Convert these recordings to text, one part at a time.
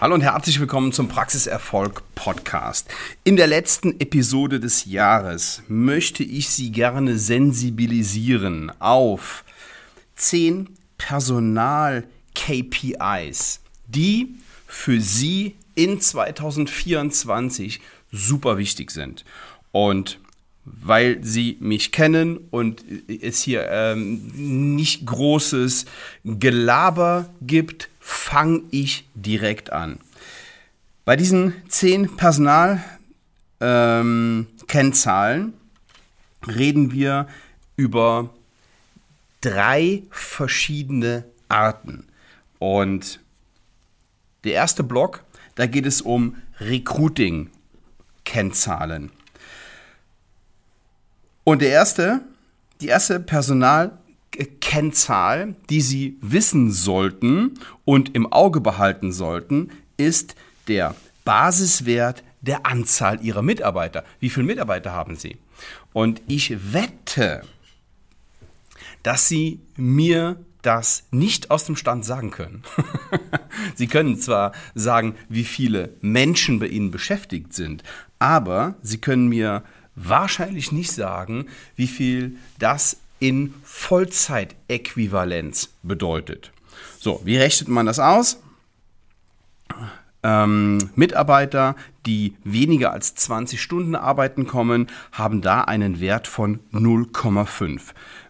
Hallo und herzlich willkommen zum Praxiserfolg Podcast. In der letzten Episode des Jahres möchte ich Sie gerne sensibilisieren auf 10 Personal-KPIs, die für Sie in 2024 super wichtig sind. Und weil sie mich kennen und es hier ähm, nicht großes Gelaber gibt, fange ich direkt an. Bei diesen zehn Personalkennzahlen ähm, reden wir über drei verschiedene Arten. Und der erste Block, da geht es um Recruiting-Kennzahlen. Und der erste, die erste Personalkennzahl, die Sie wissen sollten und im Auge behalten sollten, ist der Basiswert der Anzahl Ihrer Mitarbeiter. Wie viele Mitarbeiter haben Sie? Und ich wette, dass Sie mir das nicht aus dem Stand sagen können. Sie können zwar sagen, wie viele Menschen bei Ihnen beschäftigt sind, aber Sie können mir wahrscheinlich nicht sagen, wie viel das in Vollzeitäquivalenz bedeutet. So, wie rechnet man das aus? Ähm, Mitarbeiter, die weniger als 20 Stunden arbeiten kommen, haben da einen Wert von 0,5.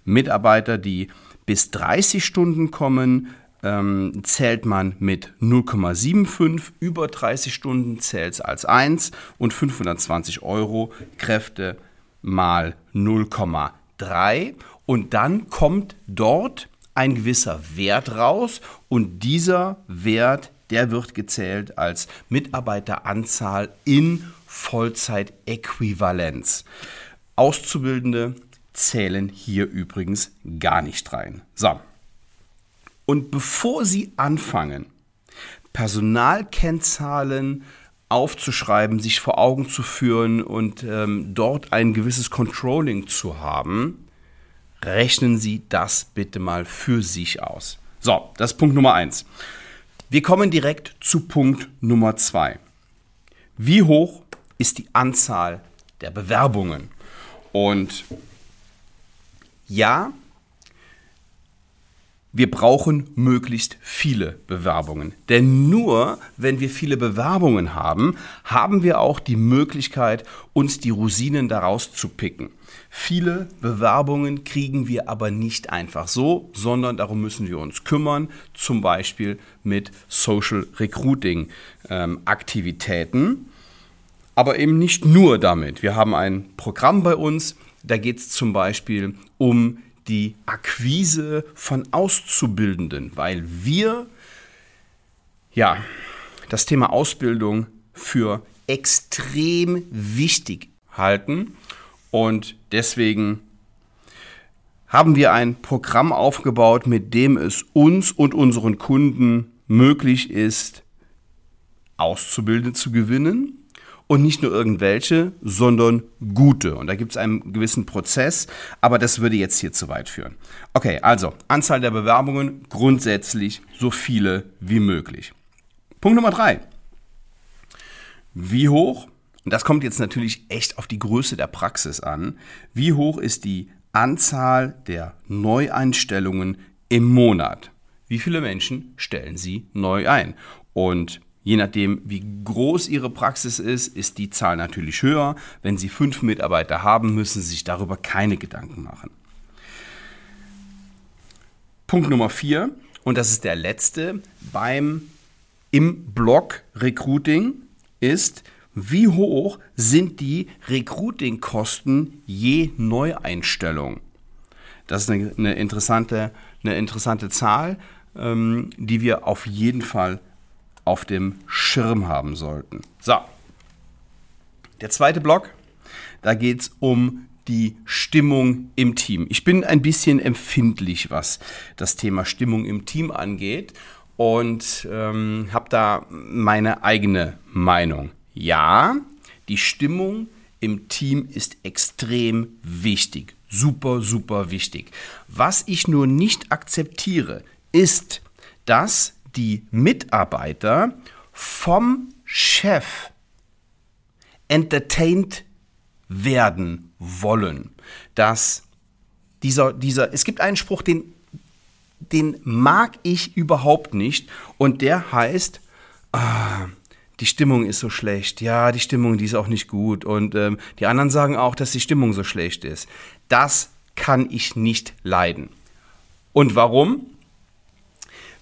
Mitarbeiter, die bis 30 Stunden kommen, ähm, zählt man mit 0,75, über 30 Stunden zählt es als 1 und 520 Euro Kräfte mal 0,3 und dann kommt dort ein gewisser Wert raus und dieser Wert, der wird gezählt als Mitarbeiteranzahl in Vollzeitäquivalenz. Auszubildende zählen hier übrigens gar nicht rein. So, und bevor Sie anfangen, Personalkennzahlen aufzuschreiben, sich vor Augen zu führen und ähm, dort ein gewisses Controlling zu haben, rechnen Sie das bitte mal für sich aus. So, das ist Punkt Nummer eins. Wir kommen direkt zu Punkt Nummer zwei. Wie hoch ist die Anzahl der Bewerbungen? Und ja, wir brauchen möglichst viele Bewerbungen. Denn nur wenn wir viele Bewerbungen haben, haben wir auch die Möglichkeit, uns die Rosinen daraus zu picken. Viele Bewerbungen kriegen wir aber nicht einfach so, sondern darum müssen wir uns kümmern, zum Beispiel mit Social Recruiting ähm, Aktivitäten. Aber eben nicht nur damit. Wir haben ein Programm bei uns, da geht es zum Beispiel um die Akquise von Auszubildenden, weil wir ja das Thema Ausbildung für extrem wichtig halten. Und deswegen haben wir ein Programm aufgebaut, mit dem es uns und unseren Kunden möglich ist, Auszubildende zu gewinnen und nicht nur irgendwelche, sondern gute. Und da gibt es einen gewissen Prozess, aber das würde jetzt hier zu weit führen. Okay, also Anzahl der Bewerbungen grundsätzlich so viele wie möglich. Punkt Nummer drei. Wie hoch, und das kommt jetzt natürlich echt auf die Größe der Praxis an, wie hoch ist die Anzahl der Neueinstellungen im Monat? Wie viele Menschen stellen Sie neu ein? Und Je nachdem, wie groß Ihre Praxis ist, ist die Zahl natürlich höher. Wenn Sie fünf Mitarbeiter haben, müssen Sie sich darüber keine Gedanken machen. Punkt Nummer vier, und das ist der letzte beim im Blog Recruiting, ist, wie hoch sind die Recruiting-Kosten je Neueinstellung? Das ist eine, eine, interessante, eine interessante Zahl, ähm, die wir auf jeden Fall auf dem Schirm haben sollten. So, der zweite Block, da geht es um die Stimmung im Team. Ich bin ein bisschen empfindlich, was das Thema Stimmung im Team angeht und ähm, habe da meine eigene Meinung. Ja, die Stimmung im Team ist extrem wichtig. Super, super wichtig. Was ich nur nicht akzeptiere, ist, dass die Mitarbeiter vom Chef entertained werden wollen, dass dieser, dieser, es gibt einen Spruch, den, den mag ich überhaupt nicht und der heißt, ah, die Stimmung ist so schlecht. Ja, die Stimmung, die ist auch nicht gut. Und ähm, die anderen sagen auch, dass die Stimmung so schlecht ist. Das kann ich nicht leiden. Und warum?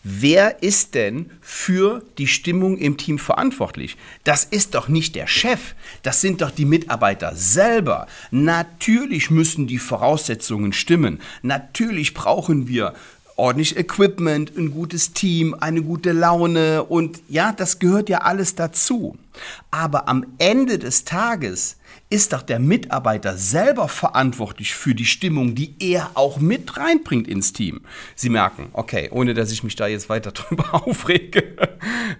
Wer ist denn für die Stimmung im Team verantwortlich? Das ist doch nicht der Chef, das sind doch die Mitarbeiter selber. Natürlich müssen die Voraussetzungen stimmen. Natürlich brauchen wir ordentlich Equipment, ein gutes Team, eine gute Laune und ja, das gehört ja alles dazu. Aber am Ende des Tages ist doch der Mitarbeiter selber verantwortlich für die Stimmung, die er auch mit reinbringt ins Team. Sie merken, okay, ohne dass ich mich da jetzt weiter drüber aufrege,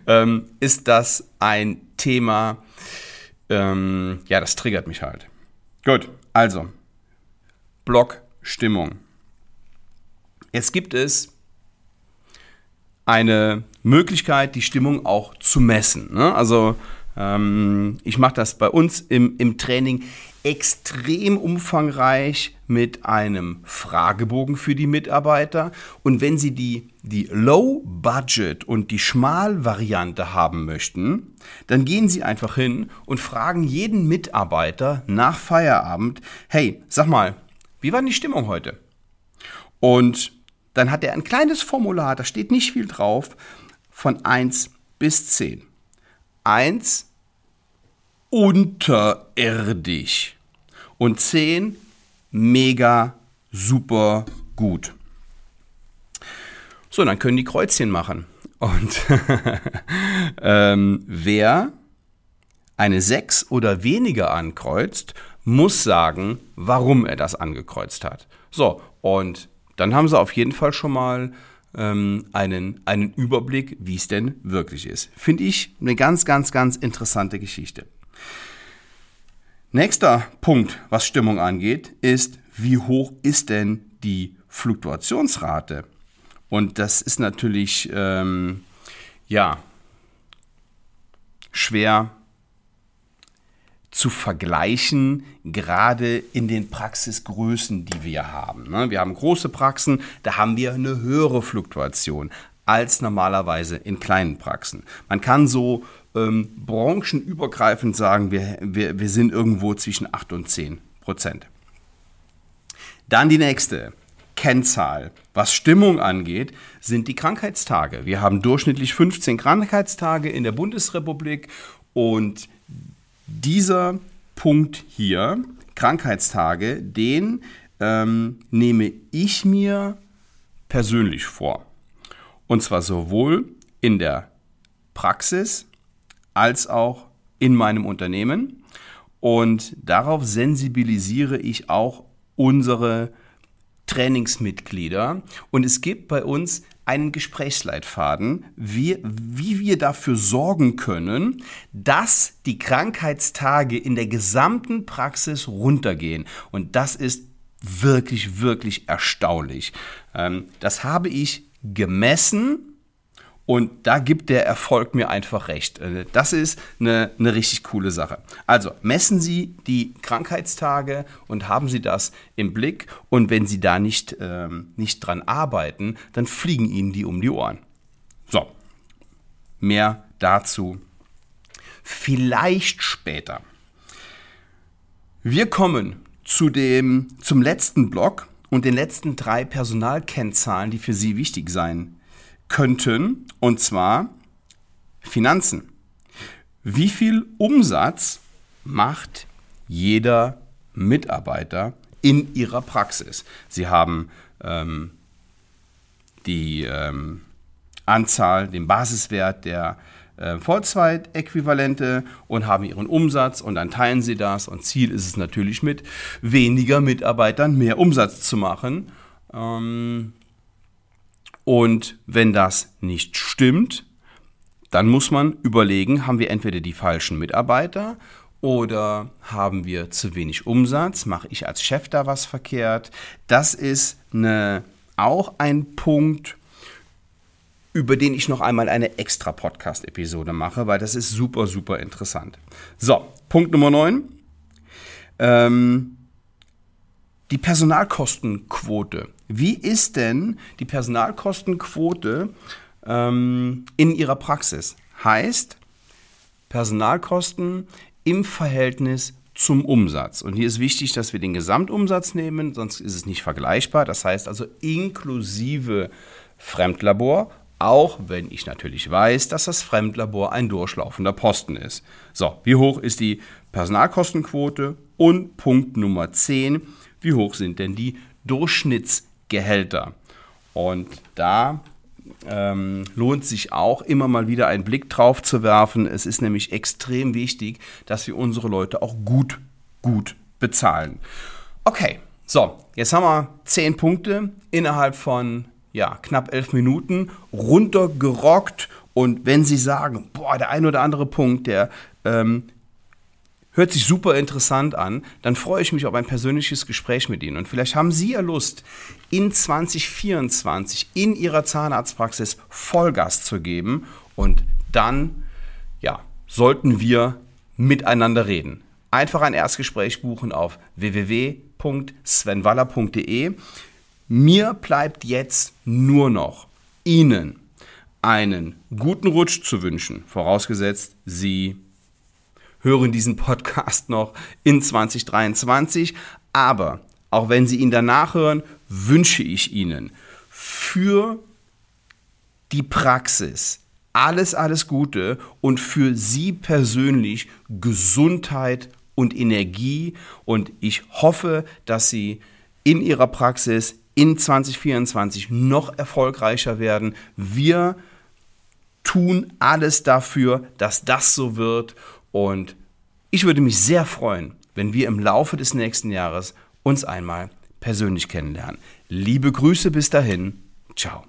ähm, ist das ein Thema, ähm, ja, das triggert mich halt. Gut, also, Block Stimmung. Jetzt gibt es eine Möglichkeit, die Stimmung auch zu messen. Ne? Also ähm, ich mache das bei uns im, im Training extrem umfangreich mit einem Fragebogen für die Mitarbeiter. Und wenn Sie die, die Low-Budget und die Schmal-Variante haben möchten, dann gehen Sie einfach hin und fragen jeden Mitarbeiter nach Feierabend, hey, sag mal, wie war die Stimmung heute? Und dann hat er ein kleines Formular, da steht nicht viel drauf, von 1 bis 10. 1 unterirdisch und 10 mega super gut. So, dann können die Kreuzchen machen. Und ähm, wer eine 6 oder weniger ankreuzt, muss sagen, warum er das angekreuzt hat. So, und dann haben sie auf jeden Fall schon mal ähm, einen, einen Überblick, wie es denn wirklich ist. Finde ich eine ganz, ganz, ganz interessante Geschichte. Nächster Punkt, was Stimmung angeht, ist, wie hoch ist denn die Fluktuationsrate? Und das ist natürlich, ähm, ja, schwer zu vergleichen, gerade in den Praxisgrößen, die wir haben. Ne? Wir haben große Praxen, da haben wir eine höhere Fluktuation als normalerweise in kleinen Praxen. Man kann so ähm, branchenübergreifend sagen, wir, wir, wir sind irgendwo zwischen 8 und 10 Prozent. Dann die nächste Kennzahl. Was Stimmung angeht, sind die Krankheitstage. Wir haben durchschnittlich 15 Krankheitstage in der Bundesrepublik und dieser Punkt hier, Krankheitstage, den ähm, nehme ich mir persönlich vor. Und zwar sowohl in der Praxis als auch in meinem Unternehmen. Und darauf sensibilisiere ich auch unsere Trainingsmitglieder. Und es gibt bei uns einen Gesprächsleitfaden, wie, wie wir dafür sorgen können, dass die Krankheitstage in der gesamten Praxis runtergehen. Und das ist wirklich, wirklich erstaunlich. Ähm, das habe ich gemessen und da gibt der Erfolg mir einfach recht. Äh, das ist eine, eine richtig coole Sache. Also messen Sie die Krankheitstage und haben Sie das im Blick. Und wenn Sie da nicht, ähm, nicht dran arbeiten, dann fliegen Ihnen die um die Ohren. So, mehr dazu vielleicht später. Wir kommen zu dem, zum letzten Block und den letzten drei Personalkennzahlen, die für Sie wichtig sein könnten, und zwar Finanzen. Wie viel Umsatz macht jeder Mitarbeiter in ihrer Praxis? Sie haben ähm, die ähm, Anzahl, den Basiswert der äh, Vollzeitäquivalente und haben ihren Umsatz und dann teilen sie das und Ziel ist es natürlich mit weniger Mitarbeitern mehr Umsatz zu machen. Ähm, und wenn das nicht stimmt, dann muss man überlegen, haben wir entweder die falschen Mitarbeiter oder haben wir zu wenig Umsatz? Mache ich als Chef da was verkehrt? Das ist eine, auch ein Punkt, über den ich noch einmal eine extra Podcast-Episode mache, weil das ist super, super interessant. So, Punkt Nummer 9. Ähm, die Personalkostenquote. Wie ist denn die Personalkostenquote ähm, in Ihrer Praxis? Heißt, Personalkosten im Verhältnis zum Umsatz. Und hier ist wichtig, dass wir den Gesamtumsatz nehmen, sonst ist es nicht vergleichbar. Das heißt also inklusive Fremdlabor, auch wenn ich natürlich weiß, dass das Fremdlabor ein durchlaufender Posten ist. So, wie hoch ist die Personalkostenquote? Und Punkt Nummer 10, wie hoch sind denn die Durchschnittsgehälter? Und da ähm, lohnt sich auch immer mal wieder einen Blick drauf zu werfen. Es ist nämlich extrem wichtig, dass wir unsere Leute auch gut, gut bezahlen. Okay, so, jetzt haben wir zehn Punkte innerhalb von ja, knapp elf Minuten runtergerockt. Und wenn Sie sagen, boah, der ein oder andere Punkt, der ähm, hört sich super interessant an, dann freue ich mich auf ein persönliches Gespräch mit Ihnen. Und vielleicht haben Sie ja Lust, in 2024 in Ihrer Zahnarztpraxis Vollgas zu geben. Und dann, ja, sollten wir miteinander reden. Einfach ein Erstgespräch buchen auf www.svenwaller.de. Mir bleibt jetzt nur noch Ihnen einen guten Rutsch zu wünschen, vorausgesetzt Sie hören diesen Podcast noch in 2023. Aber auch wenn Sie ihn danach hören, wünsche ich Ihnen für die Praxis alles, alles Gute und für Sie persönlich Gesundheit und Energie. Und ich hoffe, dass Sie in Ihrer Praxis in 2024 noch erfolgreicher werden. Wir tun alles dafür, dass das so wird. Und ich würde mich sehr freuen, wenn wir im Laufe des nächsten Jahres uns einmal persönlich kennenlernen. Liebe Grüße bis dahin. Ciao.